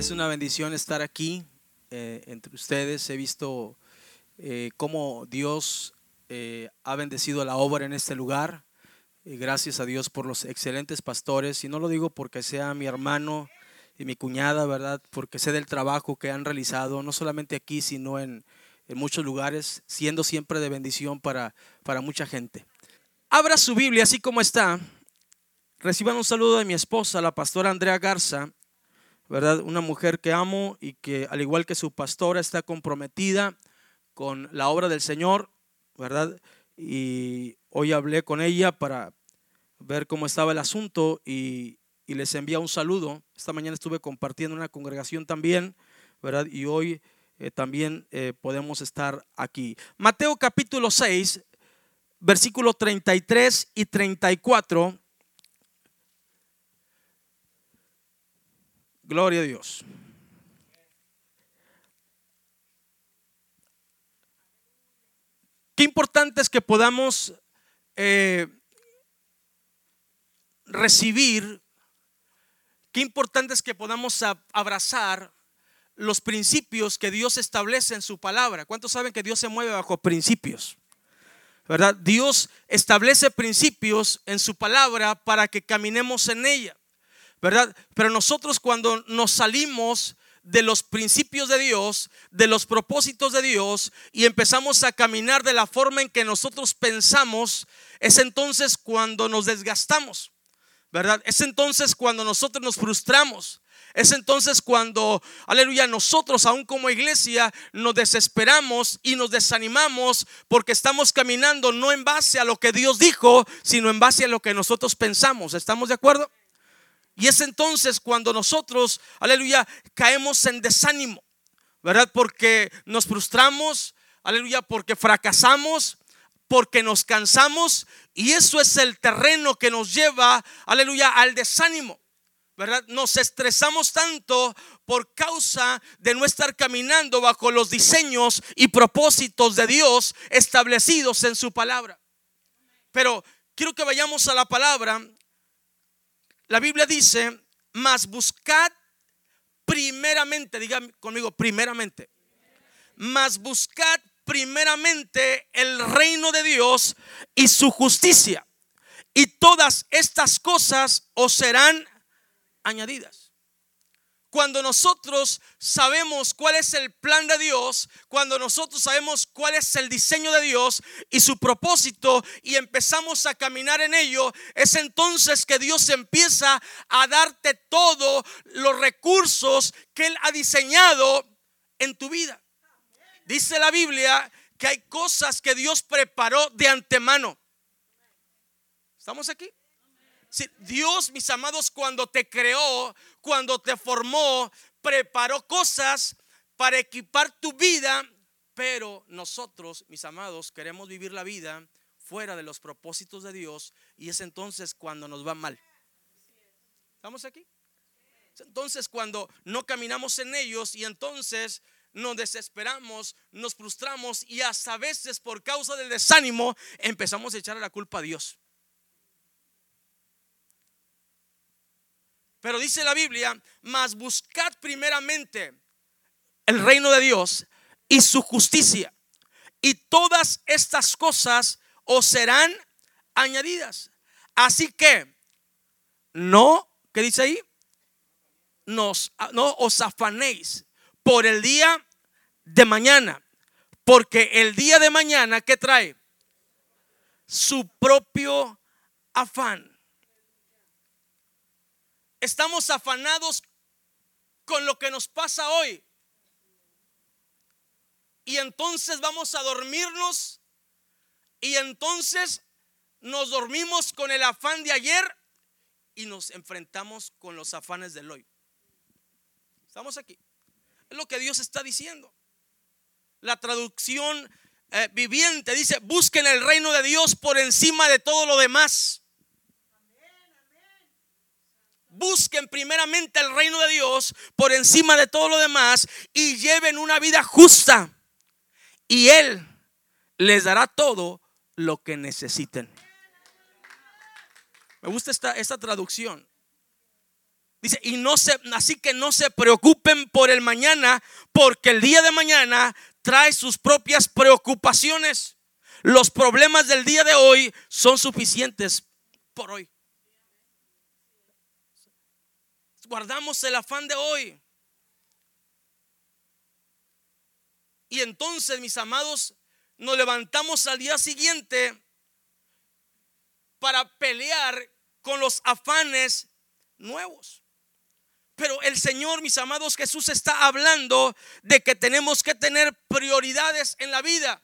Es una bendición estar aquí eh, entre ustedes. He visto eh, cómo Dios eh, ha bendecido la obra en este lugar. gracias a Dios por los excelentes pastores. Y no lo digo porque sea mi hermano y mi cuñada, ¿verdad? Porque sé del trabajo que han realizado, no solamente aquí, sino en, en muchos lugares, siendo siempre de bendición para, para mucha gente. Abra su Biblia así como está. Reciban un saludo de mi esposa, la pastora Andrea Garza, ¿verdad? Una mujer que amo y que al igual que su pastora está comprometida con la obra del Señor, ¿verdad? Y hoy hablé con ella para ver cómo estaba el asunto y, les envía un saludo. Esta mañana estuve compartiendo una congregación también, ¿verdad? Y hoy eh, también eh, podemos estar aquí. Mateo capítulo 6, versículo 33 y 34. Gloria a Dios. Qué importante es que podamos eh, recibir, qué importante es que podamos abrazar los principios que Dios establece en su palabra. ¿Cuántos saben que Dios se mueve bajo principios? ¿verdad? Dios establece principios en su palabra para que caminemos en ella, ¿verdad? Pero nosotros cuando nos salimos de los principios de Dios, de los propósitos de Dios y empezamos a caminar de la forma en que nosotros pensamos, es entonces cuando nos desgastamos, ¿verdad? Es entonces cuando nosotros nos frustramos. Es entonces cuando, aleluya, nosotros aún como iglesia nos desesperamos y nos desanimamos porque estamos caminando no en base a lo que Dios dijo, sino en base a lo que nosotros pensamos. ¿Estamos de acuerdo? Y es entonces cuando nosotros, aleluya, caemos en desánimo, ¿verdad? Porque nos frustramos, aleluya, porque fracasamos, porque nos cansamos y eso es el terreno que nos lleva, aleluya, al desánimo. ¿verdad? Nos estresamos tanto por causa de no estar caminando bajo los diseños y propósitos de Dios establecidos en su palabra. Pero quiero que vayamos a la palabra. La Biblia dice, mas buscad primeramente, diga conmigo, primeramente, mas buscad primeramente el reino de Dios y su justicia. Y todas estas cosas os serán añadidas. Cuando nosotros sabemos cuál es el plan de Dios, cuando nosotros sabemos cuál es el diseño de Dios y su propósito y empezamos a caminar en ello, es entonces que Dios empieza a darte todos los recursos que Él ha diseñado en tu vida. Dice la Biblia que hay cosas que Dios preparó de antemano. ¿Estamos aquí? Dios, mis amados, cuando te creó, cuando te formó, preparó cosas para equipar tu vida, pero nosotros, mis amados, queremos vivir la vida fuera de los propósitos de Dios y es entonces cuando nos va mal. ¿Estamos aquí? entonces cuando no caminamos en ellos y entonces nos desesperamos, nos frustramos y hasta a veces por causa del desánimo empezamos a echar la culpa a Dios. Pero dice la Biblia, mas buscad primeramente el reino de Dios y su justicia. Y todas estas cosas os serán añadidas. Así que no, ¿qué dice ahí? Nos, no os afanéis por el día de mañana, porque el día de mañana, ¿qué trae? Su propio afán. Estamos afanados con lo que nos pasa hoy. Y entonces vamos a dormirnos y entonces nos dormimos con el afán de ayer y nos enfrentamos con los afanes del hoy. Estamos aquí. Es lo que Dios está diciendo. La traducción eh, viviente dice, busquen el reino de Dios por encima de todo lo demás. Busquen primeramente el reino de Dios por encima de todo lo demás y lleven una vida justa. Y Él les dará todo lo que necesiten. Me gusta esta, esta traducción. Dice, y no se, así que no se preocupen por el mañana, porque el día de mañana trae sus propias preocupaciones. Los problemas del día de hoy son suficientes por hoy. Guardamos el afán de hoy. Y entonces, mis amados, nos levantamos al día siguiente para pelear con los afanes nuevos. Pero el Señor, mis amados, Jesús está hablando de que tenemos que tener prioridades en la vida.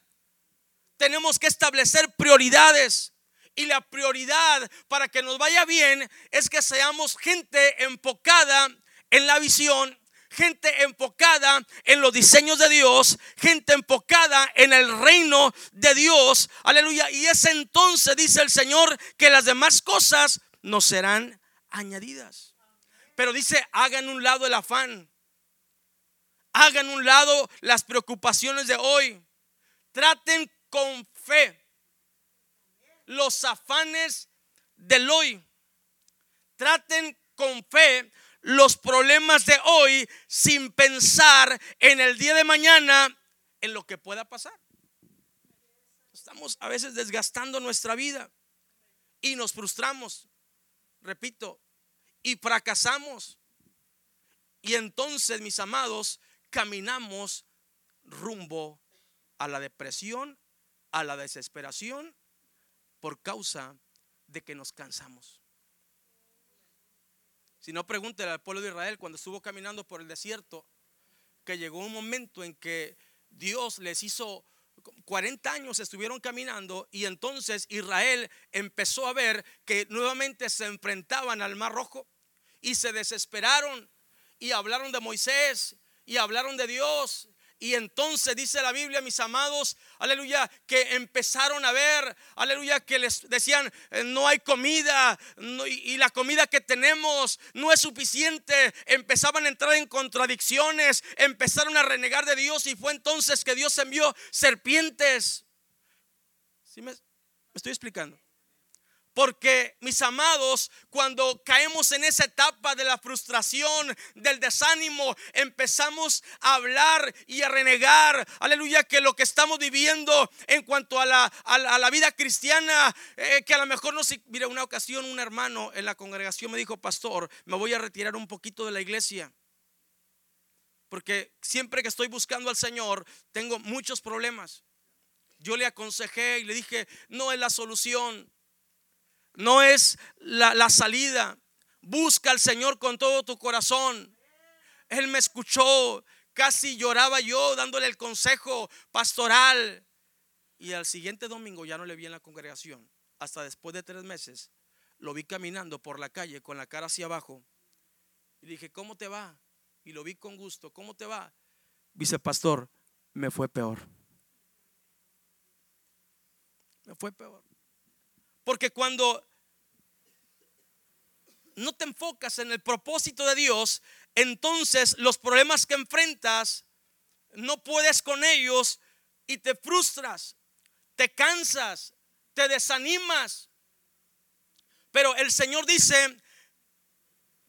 Tenemos que establecer prioridades. Y la prioridad para que nos vaya bien es que seamos gente enfocada en la visión, gente enfocada en los diseños de Dios, gente enfocada en el reino de Dios. Aleluya. Y es entonces, dice el Señor, que las demás cosas nos serán añadidas. Pero dice, hagan un lado el afán. Hagan un lado las preocupaciones de hoy. Traten con fe los afanes del hoy. Traten con fe los problemas de hoy sin pensar en el día de mañana, en lo que pueda pasar. Estamos a veces desgastando nuestra vida y nos frustramos, repito, y fracasamos. Y entonces, mis amados, caminamos rumbo a la depresión, a la desesperación por causa de que nos cansamos. Si no, pregúntele al pueblo de Israel cuando estuvo caminando por el desierto, que llegó un momento en que Dios les hizo 40 años estuvieron caminando y entonces Israel empezó a ver que nuevamente se enfrentaban al Mar Rojo y se desesperaron y hablaron de Moisés y hablaron de Dios y entonces dice la Biblia, mis amados, aleluya, que empezaron a ver, aleluya, que les decían, eh, no hay comida y, la comida que tenemos no es suficiente. Empezaban a entrar en contradicciones, empezaron a renegar de Dios y fue entonces que Dios envió serpientes. ¿Sí me estoy explicando? Porque, mis amados, cuando caemos en esa etapa de la frustración, del desánimo, empezamos a hablar y a renegar, aleluya, que lo que estamos viviendo en cuanto a la, a la, vida cristiana, eh, que a lo mejor no se... Mira, una ocasión un hermano en la congregación me dijo, pastor, me voy a retirar un poquito de la iglesia. Porque siempre que estoy buscando al Señor, tengo muchos problemas. Yo le aconsejé y le dije, no es la solución no es la, salida. Busca al Señor con todo tu corazón. Él me escuchó, casi lloraba yo dándole el consejo pastoral. Y al siguiente domingo ya no le vi en la congregación. Hasta después de tres meses lo vi caminando por la calle con la cara hacia abajo. Y dije, ¿cómo te va? Y lo vi con gusto, ¿cómo te va? Dice, pastor, me fue peor. Me fue peor. Porque cuando no te enfocas en el propósito de Dios, entonces los problemas que enfrentas, no puedes con ellos y te frustras, te cansas, te desanimas. Pero el Señor dice,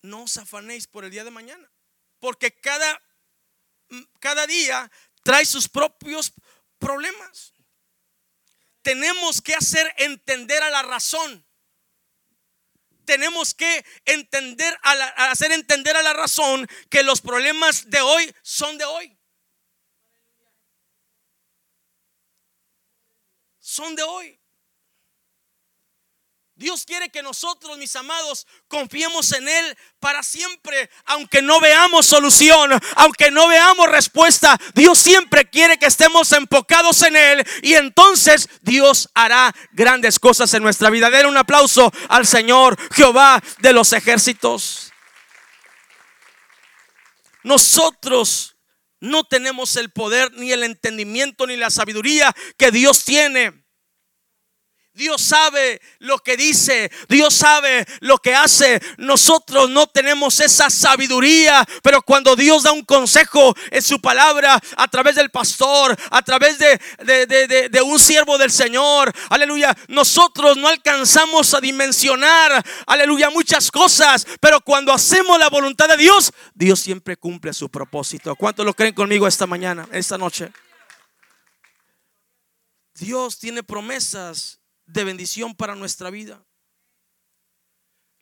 no os afanéis por el día de mañana, porque cada, cada día trae sus propios problemas tenemos que hacer entender a la razón. Tenemos que entender, a hacer entender a la razón que los problemas de hoy son de hoy. Son de hoy. Dios quiere que nosotros, mis amados, confiemos en Él para siempre, aunque no veamos solución, aunque no veamos respuesta. Dios siempre quiere que estemos enfocados en Él y entonces Dios hará grandes cosas en nuestra vida. Den un aplauso al Señor Jehová de los ejércitos. Nosotros no tenemos el poder, ni el entendimiento, ni la sabiduría que Dios tiene. Dios sabe lo que dice, Dios sabe lo que hace. Nosotros no tenemos esa sabiduría, pero cuando Dios da un consejo en su palabra, a través del pastor, a través de, de, un siervo del Señor, aleluya, nosotros no alcanzamos a dimensionar, aleluya, muchas cosas, pero cuando hacemos la voluntad de Dios, Dios siempre cumple su propósito. ¿Cuántos lo creen conmigo esta mañana, esta noche? Dios tiene promesas de bendición para nuestra vida.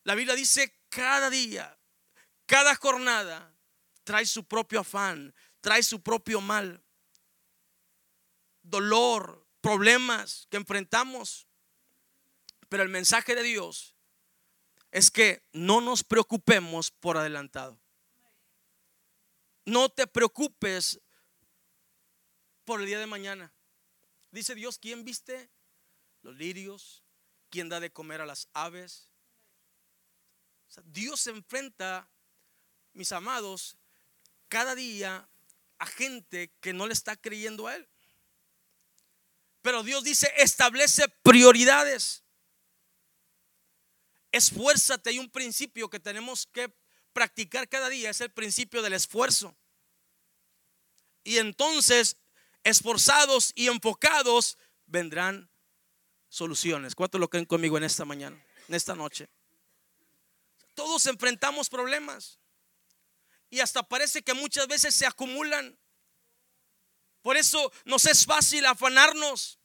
La Biblia dice, cada día, cada jornada trae su propio afán, trae su propio mal, dolor, problemas que enfrentamos. Pero el mensaje de Dios es que no nos preocupemos por adelantado. No te preocupes por el día de mañana. Dice Dios, ¿quién viste los lirios, quien da de comer a las aves. Dios se enfrenta, mis amados, cada día a gente que no le está creyendo a Él. Pero Dios dice, establece prioridades. Esfuérzate. Hay un principio que tenemos que practicar cada día. Es el principio del esfuerzo. Y entonces, esforzados y enfocados, vendrán soluciones. ¿Cuántos lo creen conmigo en esta mañana, en esta noche? Todos enfrentamos problemas y hasta parece que muchas veces se acumulan. Por eso nos es fácil afanarnos.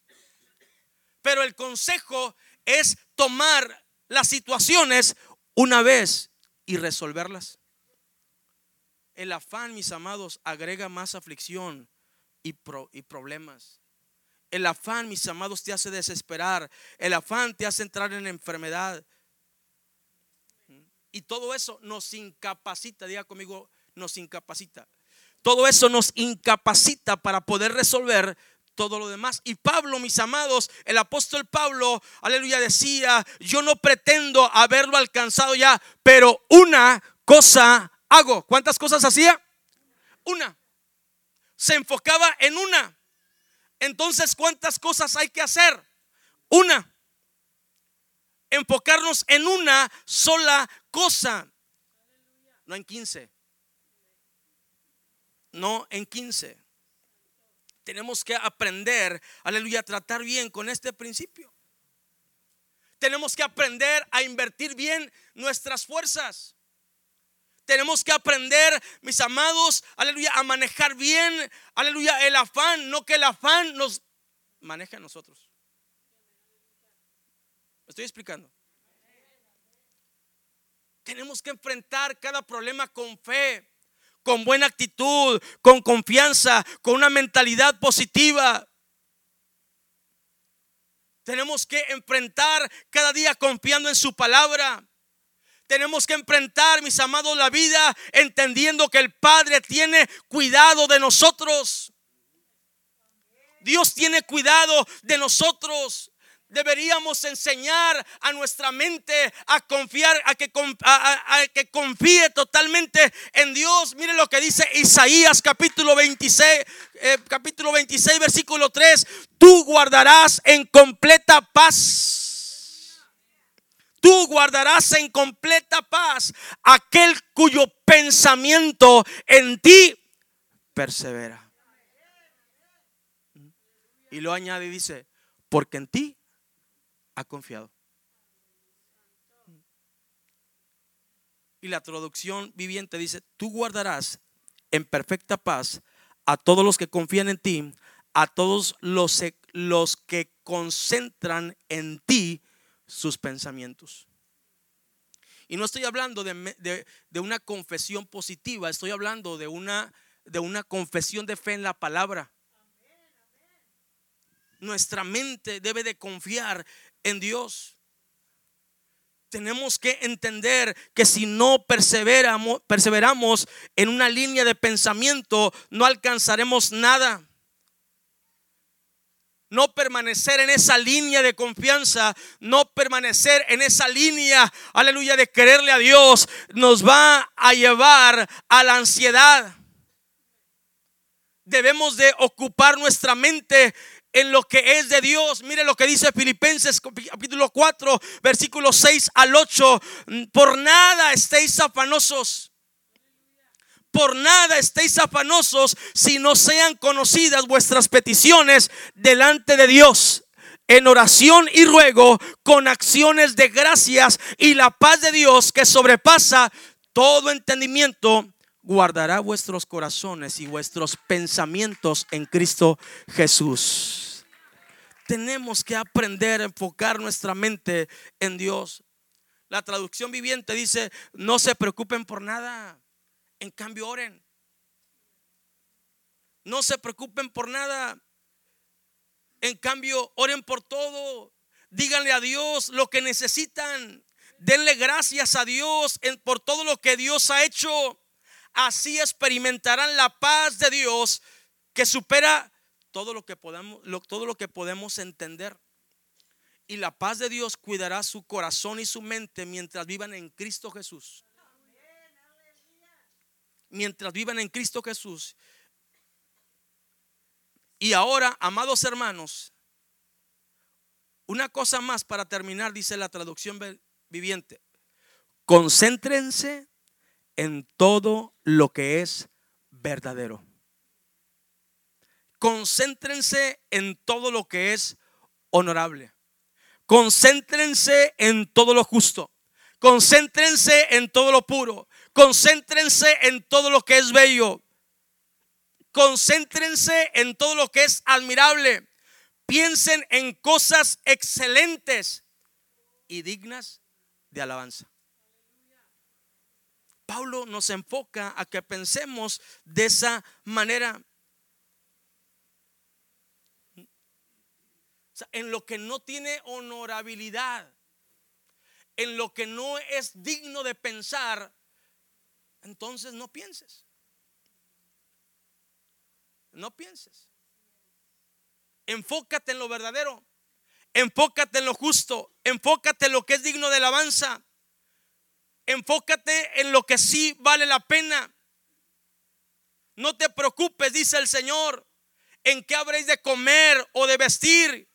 Pero el consejo es tomar las situaciones una vez y resolverlas. El afán, mis amados, agrega más aflicción y, y problemas. El afán, mis amados, te hace desesperar. El afán te hace entrar en enfermedad. Y todo eso nos incapacita, diga conmigo, nos incapacita. Todo eso nos incapacita para poder resolver todo lo demás. Y Pablo, mis amados, el apóstol Pablo, aleluya, decía, yo no pretendo haberlo alcanzado ya, pero una cosa hago. ¿Cuántas cosas hacía? Una. Se enfocaba en una. Entonces, ¿cuántas cosas hay que hacer? Una. Enfocarnos en una sola cosa. No en 15. No en 15. Tenemos que aprender, aleluya, a tratar bien con este principio. Tenemos que aprender a invertir bien nuestras fuerzas. Tenemos que aprender, mis amados, aleluya, a manejar bien, aleluya, el afán, no que el afán nos maneje a nosotros. estoy explicando? Tenemos que enfrentar cada problema con fe, con buena actitud, con confianza, con una mentalidad positiva. Tenemos que enfrentar cada día confiando en su palabra. Tenemos que enfrentar, mis amados, la vida entendiendo que el Padre tiene cuidado de nosotros. Dios tiene cuidado de nosotros. Deberíamos enseñar a nuestra mente a confiar, a que, confíe totalmente en Dios. Mire lo que dice Isaías capítulo 26, eh, capítulo 26, versículo 3. Tú guardarás en completa paz tú guardarás en completa paz aquel cuyo pensamiento en ti persevera. Y lo añade y dice, porque en ti ha confiado. Y la traducción viviente dice, tú guardarás en perfecta paz a todos los que confían en ti, a todos los, los que concentran en ti sus pensamientos. Y no estoy hablando de, una confesión positiva, estoy hablando de una, de una confesión de fe en la palabra. Nuestra mente debe de confiar en Dios. Tenemos que entender que si no perseveramos, perseveramos en una línea de pensamiento, no alcanzaremos nada no permanecer en esa línea de confianza, no permanecer en esa línea, aleluya, de quererle a Dios, nos va a llevar a la ansiedad. Debemos de ocupar nuestra mente en lo que es de Dios. Mire lo que dice Filipenses capítulo 4, versículos 6 al 8. Por nada estéis afanosos. Por nada estéis afanosos si no sean conocidas vuestras peticiones delante de Dios. En oración y ruego, con acciones de gracias y la paz de Dios que sobrepasa todo entendimiento, guardará vuestros corazones y vuestros pensamientos en Cristo Jesús. Tenemos que aprender a enfocar nuestra mente en Dios. La traducción viviente dice, no se preocupen por nada, en cambio oren. No se preocupen por nada, en cambio oren por todo. Díganle a Dios lo que necesitan. Denle gracias a Dios por todo lo que Dios ha hecho así experimentarán la paz de Dios que supera todo lo que podemos, todo lo que podemos entender. Y la paz de Dios cuidará su corazón y su mente mientras vivan en Cristo Jesús. Mientras vivan en Cristo Jesús. Y ahora, amados hermanos, una cosa más para terminar, dice la traducción viviente. Concéntrense en todo lo que es verdadero. Concéntrense en todo lo que es honorable. Concéntrense en todo lo justo. Concéntrense en todo lo puro. Concéntrense en todo lo que es bello. Concéntrense en todo lo que es admirable. Piensen en cosas excelentes y dignas de alabanza. Pablo nos enfoca a que pensemos de esa manera. en lo que no tiene honorabilidad, en lo que no es digno de pensar, entonces no pienses. No pienses. Enfócate en lo verdadero. Enfócate en lo justo. Enfócate en lo que es digno de alabanza. Enfócate en lo que sí vale la pena. No te preocupes, dice el Señor, en qué habréis de comer o de vestir.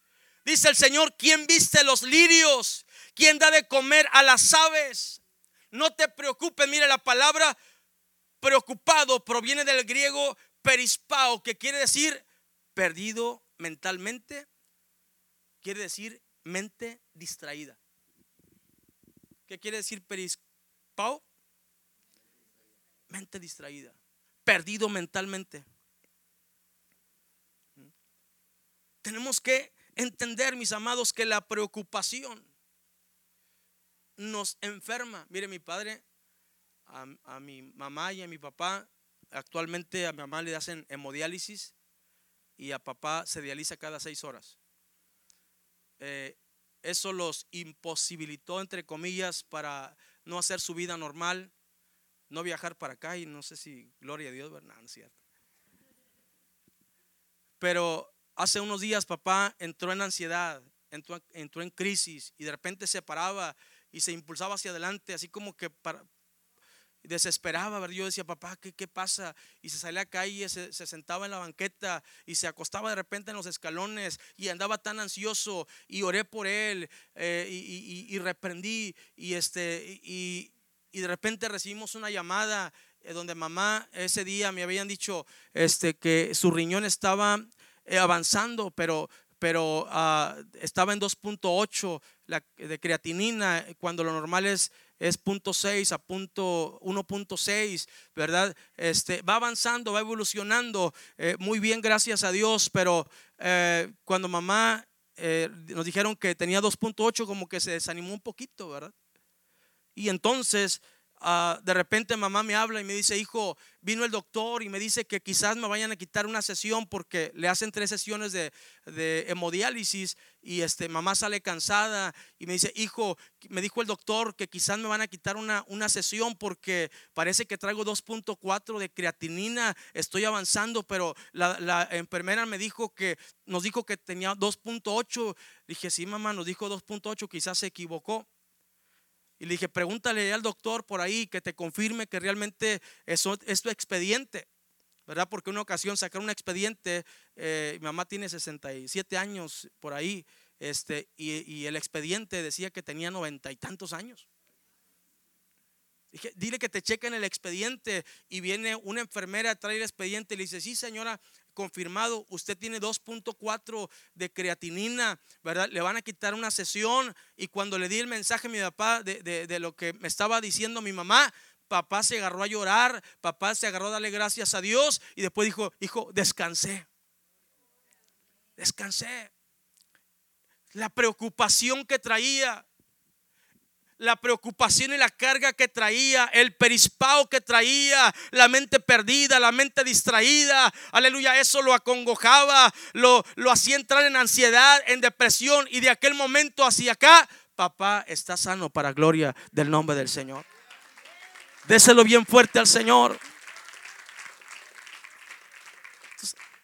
Dice el Señor, ¿quién viste los lirios? ¿Quién da de comer a las aves? No te preocupes, mire la palabra preocupado proviene del griego perispao, que quiere decir perdido mentalmente, quiere decir mente distraída. ¿Qué quiere decir perispao? Mente distraída, perdido mentalmente. Tenemos que entender, mis amados, que la preocupación nos enferma. Mire, mi padre, a, mi mamá y a mi papá, actualmente a mi mamá le hacen hemodiálisis y a papá se dializa cada seis horas. Eh, eso los imposibilitó, entre comillas, para no hacer su vida normal, no viajar para acá y no sé si, gloria a Dios, ¿verdad? cierto. Pero hace unos días papá entró en ansiedad, entró, entró en crisis y de repente se paraba y se impulsaba hacia adelante, así como que para, desesperaba, ¿verdad? Yo decía, papá, ¿qué, qué pasa? Y se salía a calle, se, se, sentaba en la banqueta y se acostaba de repente en los escalones y andaba tan ansioso y oré por él eh, y, y, reprendí y, este, y, y de repente recibimos una llamada eh, donde mamá ese día me habían dicho este, que su riñón estaba eh, avanzando, pero pero uh, estaba en 2.8 de creatinina cuando lo normal es es punto 6 a punto 1.6, ¿verdad? Este, va avanzando, va evolucionando eh, muy bien, gracias a Dios, pero eh, cuando mamá eh, nos dijeron que tenía 2.8, como que se desanimó un poquito, ¿verdad? Y entonces Ah, de repente mamá me habla y me dice, hijo, vino el doctor y me dice que quizás me vayan a quitar una sesión porque le hacen tres sesiones de, hemodiálisis y este, mamá sale cansada y me dice, hijo, me dijo el doctor que quizás me van a quitar una, una sesión porque parece que traigo 2.4 de creatinina, estoy avanzando, pero la, la enfermera me dijo que nos dijo que tenía 2.8. Dije, sí, mamá, nos dijo 2.8, quizás se equivocó. Y le dije, pregúntale al doctor por ahí que te confirme que realmente eso es tu expediente. ¿verdad? Porque una ocasión sacaron un expediente, eh, mi mamá tiene 67 años por ahí, este, y, el expediente decía que tenía noventa y tantos años. Dije, dile que te chequen el expediente y viene una enfermera a traer el expediente y le dice, sí señora, confirmado, usted tiene 2.4 de creatinina, ¿verdad? Le van a quitar una sesión y cuando le di el mensaje a mi papá de, de lo que me estaba diciendo mi mamá, papá se agarró a llorar, papá se agarró a darle gracias a Dios y después dijo, hijo, descansé, descansé la preocupación que traía, la preocupación y la carga que traía, el perispao que traía, la mente perdida, la mente distraída, aleluya, eso lo acongojaba, lo, lo hacía entrar en ansiedad, en depresión y de aquel momento hacia acá, papá está sano para gloria del nombre del Señor. Déselo bien fuerte al Señor.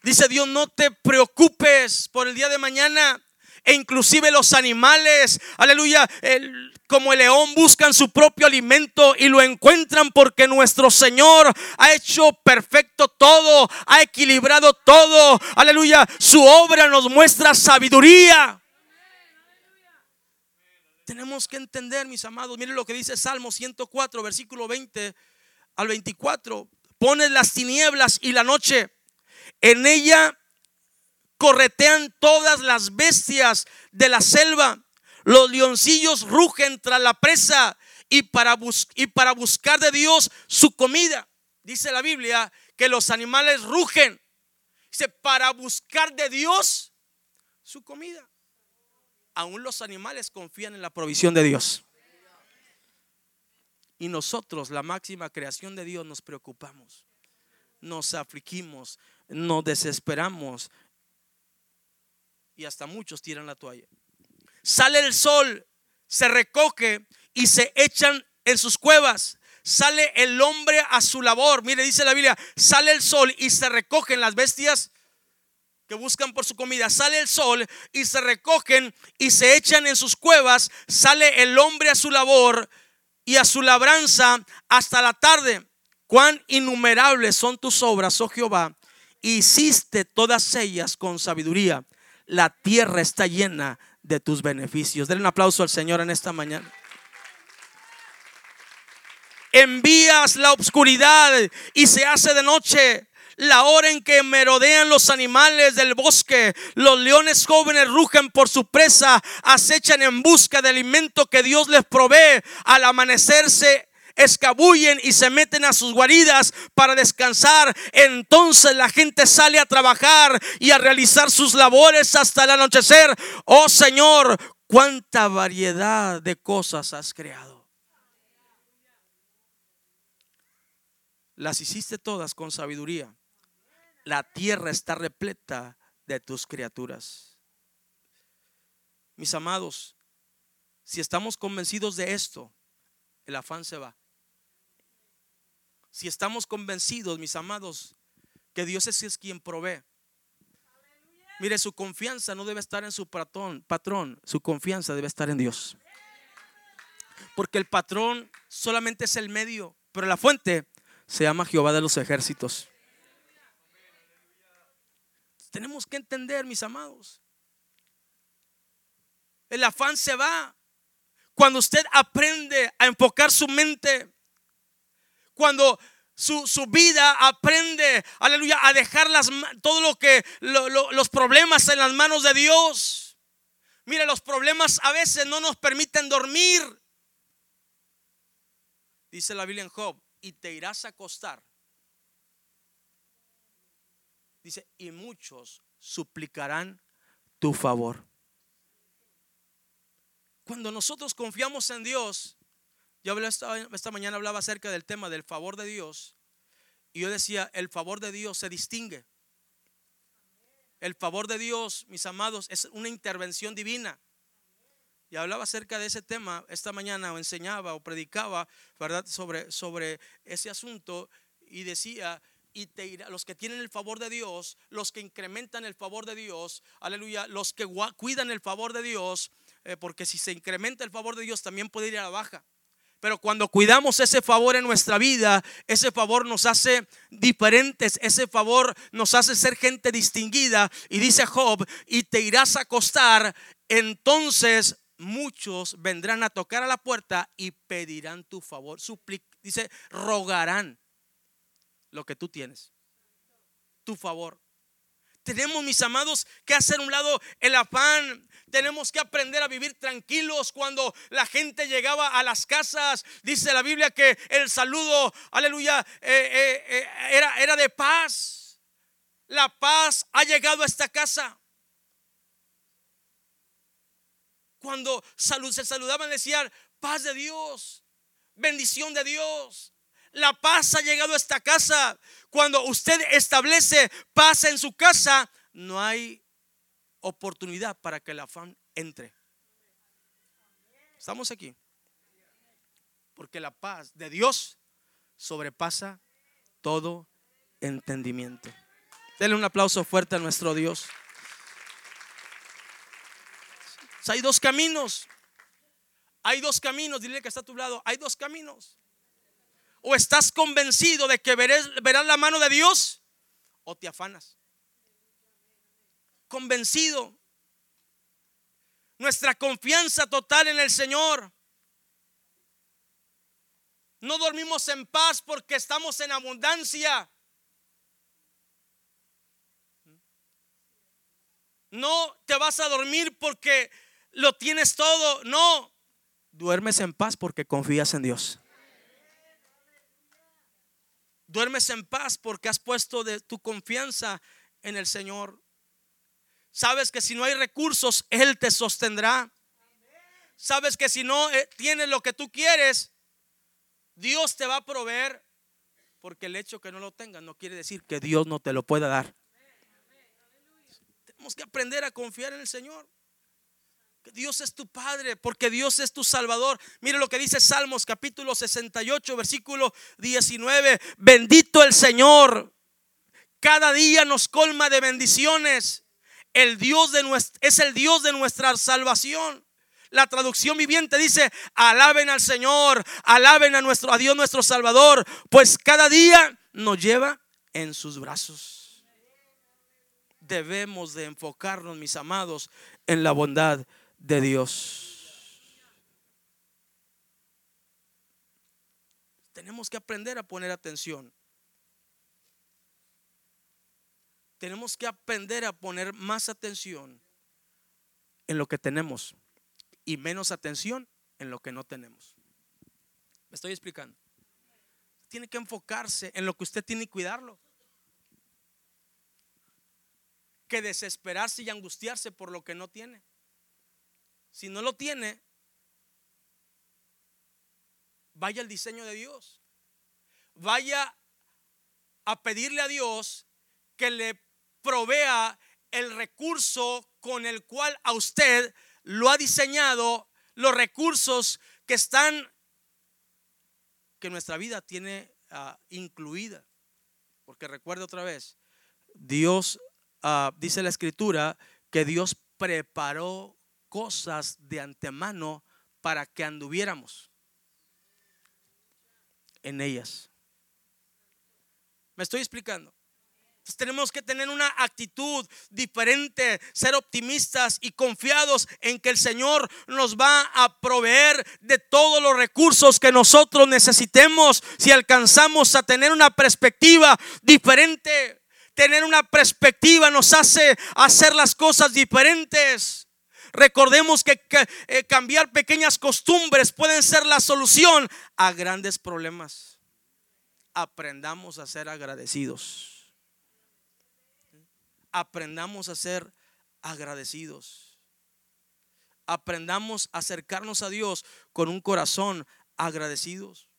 Dice Dios, no te preocupes por el día de mañana e inclusive los animales, aleluya, como el león buscan su propio alimento y lo encuentran porque nuestro Señor ha hecho perfecto todo, ha equilibrado todo, aleluya, su obra nos muestra sabiduría. Tenemos que entender, mis amados, miren lo que dice Salmo 104, versículo 20 al 24. Pones las tinieblas y la noche, en ella corretean todas las bestias de la selva. Los leoncillos rugen tras la presa y para, y para buscar de Dios su comida. Dice la Biblia que los animales rugen. Dice, para buscar de Dios su comida. Aún los animales confían en la provisión de Dios. Y nosotros, la máxima creación de Dios, nos preocupamos, nos afligimos, nos desesperamos, y hasta muchos tiran la toalla. Sale el sol, se recoge y se echan en sus cuevas. Sale el hombre a su labor. Mire, dice la Biblia, sale el sol y se recogen las bestias que buscan por su comida. Sale el sol y se recogen y se echan en sus cuevas. Sale el hombre a su labor y a su labranza hasta la tarde. Cuán innumerables son tus obras, oh Jehová. Hiciste todas ellas con sabiduría la tierra está llena de tus beneficios. Denle un aplauso al Señor en esta mañana. Envías la oscuridad y se hace de noche. La hora en que merodean los animales del bosque, los leones jóvenes rugen por su presa, acechan en busca de alimento que Dios les provee. Al amanecerse escabullen y se meten a sus guaridas para descansar. Entonces la gente sale a trabajar y a realizar sus labores hasta el anochecer. Oh Señor, cuánta variedad de cosas has creado. Las hiciste todas con sabiduría. La tierra está repleta de tus criaturas. Mis amados, si estamos convencidos de esto, el afán se va. Si estamos convencidos, mis amados, que Dios es quien provee. Mire, su confianza no debe estar en su patrón, patrón, su confianza debe estar en Dios. Porque el patrón solamente es el medio, pero la fuente se llama Jehová de los ejércitos. Tenemos que entender, mis amados. El afán se va cuando usted aprende a enfocar su mente cuando su, vida aprende, aleluya, a dejar las, todo lo que, los problemas en las manos de Dios. Mire, los problemas a veces no nos permiten dormir. Dice la Biblia en Job, y te irás a acostar. Dice, y muchos suplicarán tu favor. Cuando nosotros confiamos en Dios, yo esta, esta mañana hablaba acerca del tema del favor de Dios. Y yo decía, el favor de Dios se distingue. El favor de Dios, mis amados, es una intervención divina. Y hablaba acerca de ese tema esta mañana, o enseñaba o predicaba, ¿verdad? Sobre, sobre ese asunto. Y decía, y te irá, los que tienen el favor de Dios, los que incrementan el favor de Dios, aleluya, los que cuidan el favor de Dios, eh, porque si se incrementa el favor de Dios, también puede ir a la baja. Pero cuando cuidamos ese favor en nuestra vida, ese favor nos hace diferentes, ese favor nos hace ser gente distinguida. Y dice Job, y te irás a acostar, entonces muchos vendrán a tocar a la puerta y pedirán tu favor. dice, rogarán lo que tú tienes, tu favor. Tenemos, mis amados, que hacer un lado el afán. Tenemos que aprender a vivir tranquilos cuando la gente llegaba a las casas. Dice la Biblia que el saludo, aleluya, eh, eh, eh, era, era de paz. La paz ha llegado a esta casa. Cuando se saludaban decían, paz de Dios, bendición de Dios. La paz ha llegado a esta casa. Cuando usted establece paz en su casa, no hay oportunidad para que el afán entre. Estamos aquí. Porque la paz de Dios sobrepasa todo entendimiento. Denle un aplauso fuerte a nuestro Dios. hay dos caminos. Hay dos caminos. Dile que está a tu lado. Hay dos caminos. O estás convencido de que verás, la mano de Dios o te afanas. Convencido. Nuestra confianza total en el Señor. No dormimos en paz porque estamos en abundancia. No te vas a dormir porque lo tienes todo. No, duermes en paz porque confías en Dios. Duermes en paz porque has puesto de tu confianza en el Señor. Sabes que si no hay recursos, Él te sostendrá. Sabes que si no eh, tienes lo que tú quieres, Dios te va a proveer. Porque el hecho que no lo tengas no quiere decir que Dios no te lo pueda dar. Tenemos que aprender a confiar en el Señor. Dios es tu Padre, porque Dios es tu Salvador. Mire lo que dice Salmos capítulo 68, versículo 19. Bendito el Señor. Cada día nos colma de bendiciones. El Dios de es el Dios de nuestra salvación. La traducción viviente dice, alaben al Señor, alaben a nuestro a Dios nuestro Salvador, pues cada día nos lleva en sus brazos. Debemos de enfocarnos, mis amados, en la bondad de Dios. Tenemos que aprender a poner atención. Tenemos que aprender a poner más atención en lo que tenemos y menos atención en lo que no tenemos. ¿Me estoy explicando? Tiene que enfocarse en lo que usted tiene y cuidarlo. Que desesperarse y angustiarse por lo que no tiene. Si no lo tiene, vaya al diseño de Dios. Vaya a pedirle a Dios que le provea el recurso con el cual a usted lo ha diseñado, los recursos que están, que nuestra vida tiene ah, incluida. Porque recuerda otra vez, Dios, ah, dice la escritura, que Dios preparó cosas de antemano para que anduviéramos en ellas. ¿Me estoy explicando? tenemos que tener una actitud diferente, ser optimistas y confiados en que el Señor nos va a proveer de todos los recursos que nosotros necesitemos si alcanzamos a tener una perspectiva diferente. Tener una perspectiva nos hace hacer las cosas diferentes. Recordemos que, eh, cambiar pequeñas costumbres pueden ser la solución a grandes problemas. Aprendamos a ser agradecidos. Aprendamos a ser agradecidos. Aprendamos a acercarnos a Dios con un corazón agradecidos.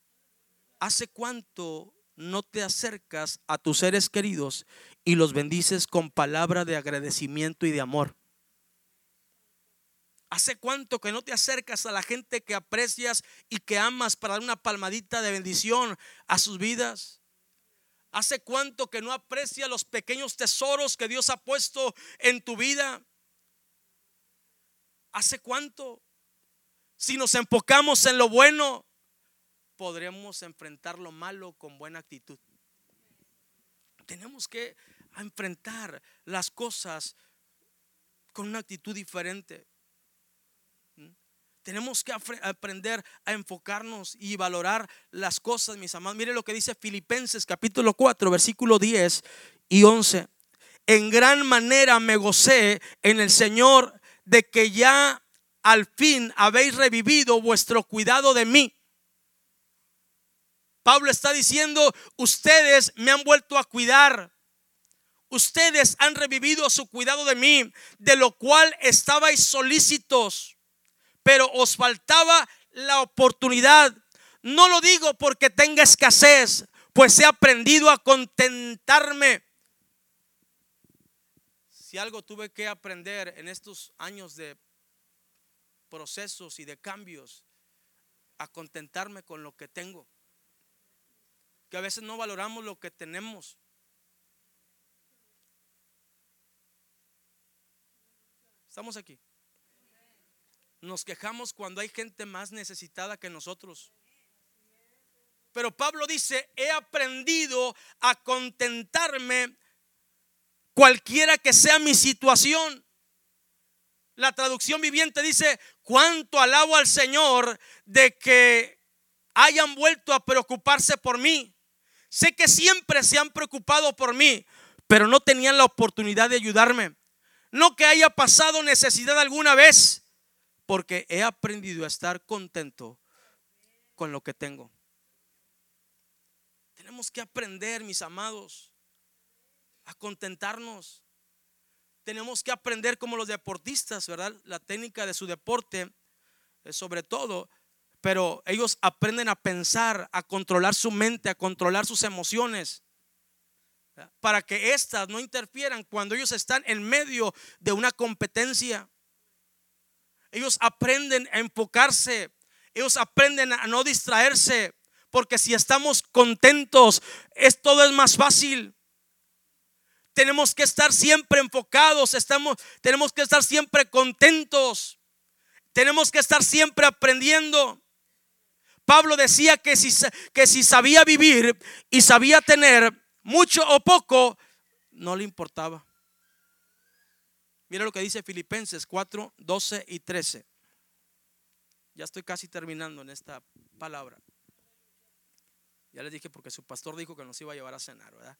¿Hace cuánto no te acercas a tus seres queridos y los bendices con palabra de agradecimiento y de amor? ¿Hace cuánto que no te acercas a la gente que aprecias y que amas para dar una palmadita de bendición a sus vidas? ¿Hace cuánto que no aprecias los pequeños tesoros que Dios ha puesto en tu vida? ¿Hace cuánto? Si nos enfocamos en lo bueno, podremos enfrentar lo malo con buena actitud. Tenemos que enfrentar las cosas con una actitud diferente. Tenemos que aprender a enfocarnos y valorar las cosas, mis amados. Mire lo que dice Filipenses capítulo 4, versículo 10 y 11. En gran manera me gocé en el Señor de que ya al fin habéis revivido vuestro cuidado de mí. Pablo está diciendo, ustedes me han vuelto a cuidar. Ustedes han revivido su cuidado de mí, de lo cual estabais solícitos, pero os faltaba la oportunidad. No lo digo porque tenga escasez, pues he aprendido a contentarme. Si algo tuve que aprender en estos años de procesos y de cambios, a contentarme con lo que tengo. Que a veces no valoramos lo que tenemos. Estamos aquí. Nos quejamos cuando hay gente más necesitada que nosotros. Pero Pablo dice, he aprendido a contentarme cualquiera que sea mi situación. La traducción viviente dice, cuánto alabo al Señor de que hayan vuelto a preocuparse por mí. Sé que siempre se han preocupado por mí, pero no tenían la oportunidad de ayudarme. No que haya pasado necesidad alguna vez, porque he aprendido a estar contento con lo que tengo. Tenemos que aprender, mis amados, a contentarnos. Tenemos que aprender como los deportistas, ¿verdad? La técnica de su deporte, sobre todo, pero ellos aprenden a pensar, a controlar su mente, a controlar sus emociones, para que éstas no interfieran cuando ellos están en medio de una competencia. Ellos aprenden a enfocarse, ellos aprenden a no distraerse, porque si estamos contentos, es todo es más fácil. Tenemos que estar siempre enfocados, estamos, tenemos que estar siempre contentos. Tenemos que estar siempre aprendiendo. Pablo decía que si, que si sabía vivir y sabía tener mucho o poco, no le importaba. Mira lo que dice Filipenses 4, 12 y 13. Ya estoy casi terminando en esta palabra. Ya les dije porque su pastor dijo que nos iba a llevar a cenar, ¿verdad?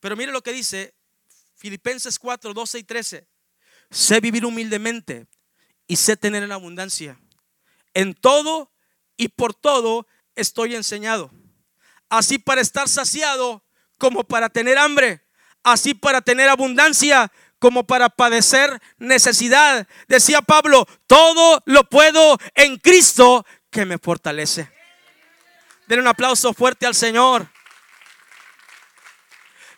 Pero mire lo que dice Filipenses 4, 12 y 13. Sé vivir humildemente y sé tener en abundancia. En todo y por todo estoy enseñado. Así para estar saciado como para tener hambre. Así para tener abundancia como para padecer necesidad. Decía Pablo, todo lo puedo en Cristo que me fortalece. Denle un aplauso fuerte al Señor.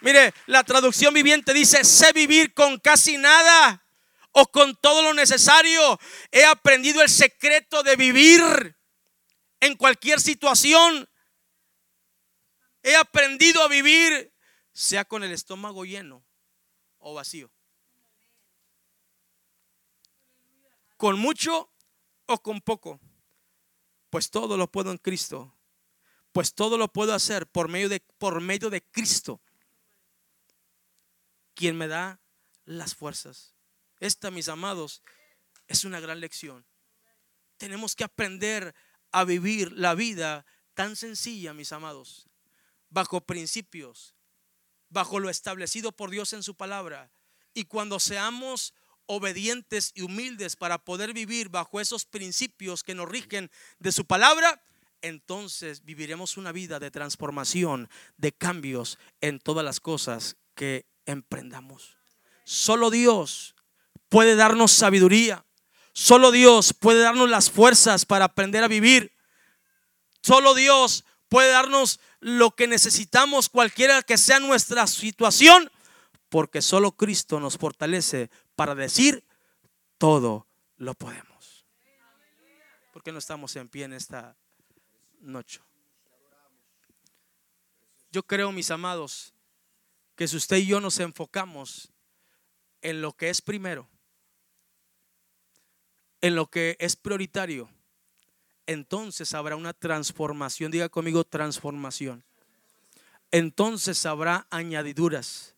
Mire, la traducción viviente dice, sé vivir con casi nada o con todo lo necesario. He aprendido el secreto de vivir en cualquier situación. He aprendido a vivir, sea con el estómago lleno o vacío. Con mucho o con poco. Pues todo lo puedo en Cristo. Pues todo lo puedo hacer por medio de, por medio de Cristo quien me da las fuerzas. Esta, mis amados, es una gran lección. Tenemos que aprender a vivir la vida tan sencilla, mis amados, bajo principios, bajo lo establecido por Dios en su palabra. Y cuando seamos obedientes y humildes para poder vivir bajo esos principios que nos rigen de su palabra, entonces viviremos una vida de transformación, de cambios en todas las cosas que emprendamos. Solo Dios puede darnos sabiduría. Solo Dios puede darnos las fuerzas para aprender a vivir. Solo Dios puede darnos lo que necesitamos, cualquiera que sea nuestra situación, porque solo Cristo nos fortalece para decir, todo lo podemos. porque no estamos en pie en esta noche? Yo creo, mis amados, que si usted y yo nos enfocamos en lo que es primero, en lo que es prioritario, entonces habrá una transformación. Diga conmigo transformación. Entonces habrá añadiduras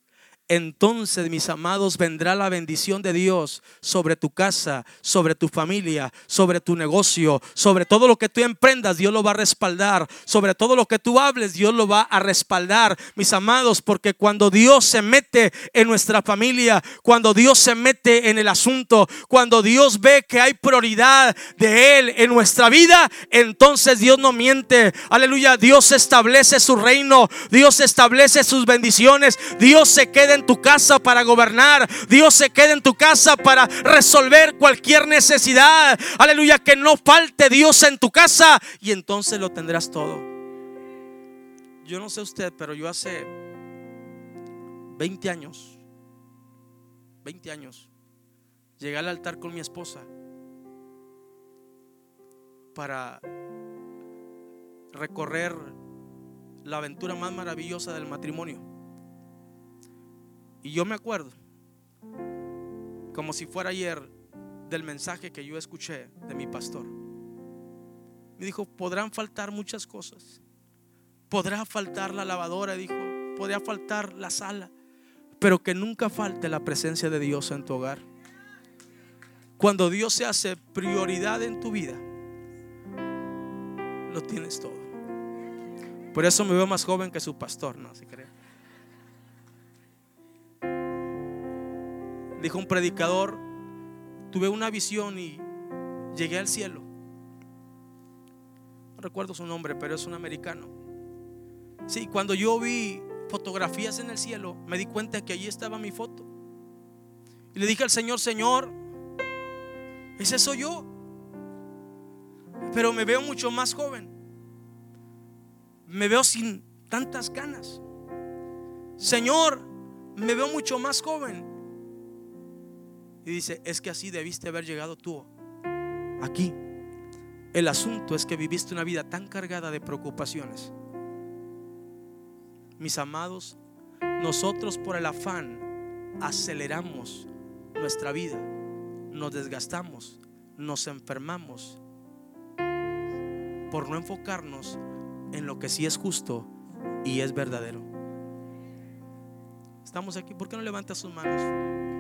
entonces, mis amados, vendrá la bendición de Dios sobre tu casa, sobre tu familia, sobre tu negocio, sobre todo lo que tú emprendas, Dios lo va a respaldar. Sobre todo lo que tú hables, Dios lo va a respaldar, mis amados, porque cuando Dios se mete en nuestra familia, cuando Dios se mete en el asunto, cuando Dios ve que hay prioridad de Él en nuestra vida, entonces Dios no miente. Aleluya, Dios establece su reino, Dios establece sus bendiciones, Dios se queda en tu casa para gobernar. Dios se quede en tu casa para resolver cualquier necesidad. Aleluya, que no falte Dios en tu casa y entonces lo tendrás todo. Yo no sé usted, pero yo hace 20 años, 20 años, llegué al altar con mi esposa para recorrer la aventura más maravillosa del matrimonio. Y yo me acuerdo, como si fuera ayer, del mensaje que yo escuché de mi pastor. Me dijo, podrán faltar muchas cosas. Podrá faltar la lavadora, dijo, podría faltar la sala, pero que nunca falte la presencia de Dios en tu hogar. Cuando Dios se hace prioridad en tu vida, lo tienes todo. Por eso me veo más joven que su pastor, no se cree. Dijo un predicador, tuve una visión y llegué al cielo. No recuerdo su nombre, pero es un americano. Sí, cuando yo vi fotografías en el cielo, me di cuenta que allí estaba mi foto. Y le dije al Señor, Señor, ese soy yo. Pero me veo mucho más joven. Me veo sin tantas canas. Señor, me veo mucho más joven. Y dice, es que así debiste haber llegado tú aquí. El asunto es que viviste una vida tan cargada de preocupaciones. Mis amados, nosotros por el afán aceleramos nuestra vida, nos desgastamos, nos enfermamos por no enfocarnos en lo que sí es justo y es verdadero. Estamos aquí, ¿por qué no levanta sus manos?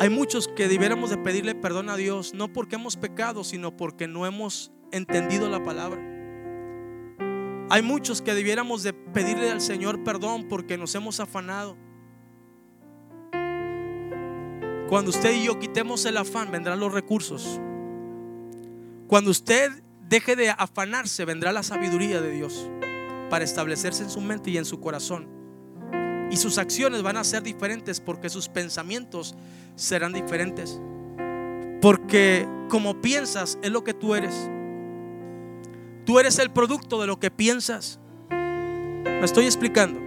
Hay muchos que debiéramos de pedirle perdón a Dios, no porque hemos pecado, sino porque no hemos entendido la palabra. Hay muchos que debiéramos de pedirle al Señor perdón porque nos hemos afanado. Cuando usted y yo quitemos el afán, vendrán los recursos. Cuando usted deje de afanarse, vendrá la sabiduría de Dios para establecerse en su mente y en su corazón. Y sus acciones van a ser diferentes porque sus pensamientos serán diferentes. Porque como piensas es lo que tú eres. Tú eres el producto de lo que piensas. Me estoy explicando.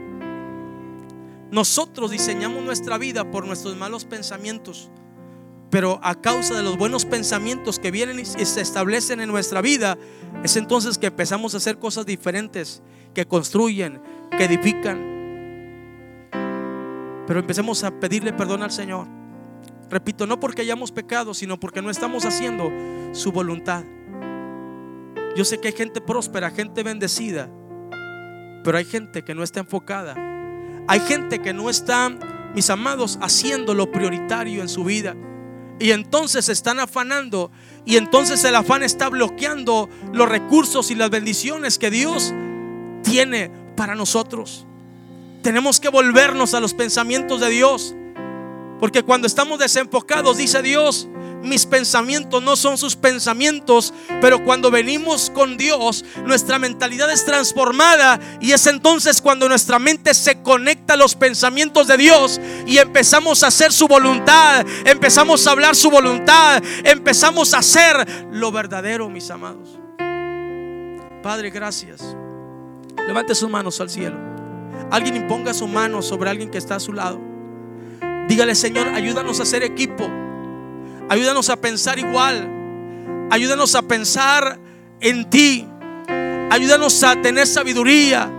Nosotros diseñamos nuestra vida por nuestros malos pensamientos. Pero a causa de los buenos pensamientos que vienen y se establecen en nuestra vida, es entonces que empezamos a hacer cosas diferentes, que construyen, que edifican. Pero empecemos a pedirle perdón al Señor. Repito, no porque hayamos pecado, sino porque no estamos haciendo su voluntad. Yo sé que hay gente próspera, gente bendecida, pero hay gente que no está enfocada. Hay gente que no está, mis amados, haciendo lo prioritario en su vida. Y entonces se están afanando y entonces el afán está bloqueando los recursos y las bendiciones que Dios tiene para nosotros. Tenemos que volvernos a los pensamientos de Dios. Porque cuando estamos desenfocados, dice Dios, mis pensamientos no son sus pensamientos, pero cuando venimos con Dios, nuestra mentalidad es transformada y es entonces cuando nuestra mente se conecta a los pensamientos de Dios y empezamos a hacer su voluntad, empezamos a hablar su voluntad, empezamos a hacer lo verdadero, mis amados. Padre, gracias. Levante sus manos al cielo. Alguien imponga su mano sobre alguien que está a su lado. Dígale, Señor, ayúdanos a ser equipo. Ayúdanos a pensar igual. Ayúdanos a pensar en ti. Ayúdanos a tener sabiduría.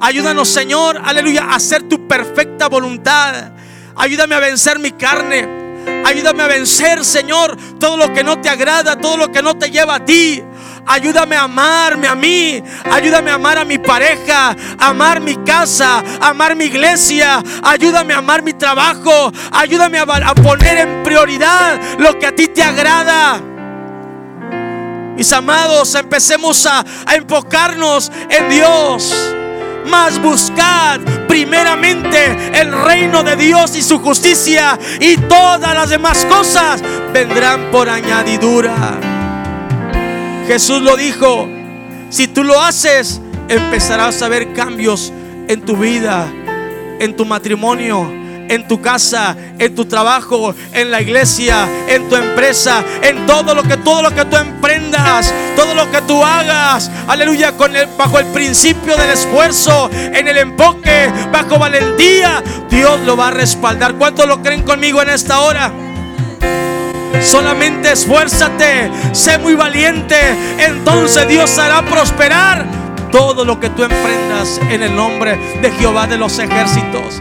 Ayúdanos, Señor, aleluya, a hacer tu perfecta voluntad. Ayúdame a vencer mi carne. Ayúdame a vencer, Señor, todo lo que no te agrada, todo lo que no te lleva a ti. Ayúdame a amarme a mí. Ayúdame a amar a mi pareja, amar mi casa, amar mi iglesia. Ayúdame a amar mi trabajo. Ayúdame a, poner en prioridad lo que a ti te agrada. Mis amados, empecemos a, a enfocarnos en Dios. Más buscad primeramente el reino de Dios y su justicia y todas las demás cosas vendrán por añadidura. Jesús lo dijo, si tú lo haces, empezarás a ver cambios en tu vida, en tu matrimonio, en tu casa, en tu trabajo, en la iglesia, en tu empresa, en todo lo que todo lo que tú emprendas, todo lo que tú hagas. Aleluya, con el, bajo el principio del esfuerzo, en el enfoque, bajo valentía, Dios lo va a respaldar. ¿Cuántos lo creen conmigo en esta hora? Solamente esfuérzate, sé muy valiente. Entonces Dios hará prosperar todo lo que tú emprendas en el nombre de Jehová de los ejércitos.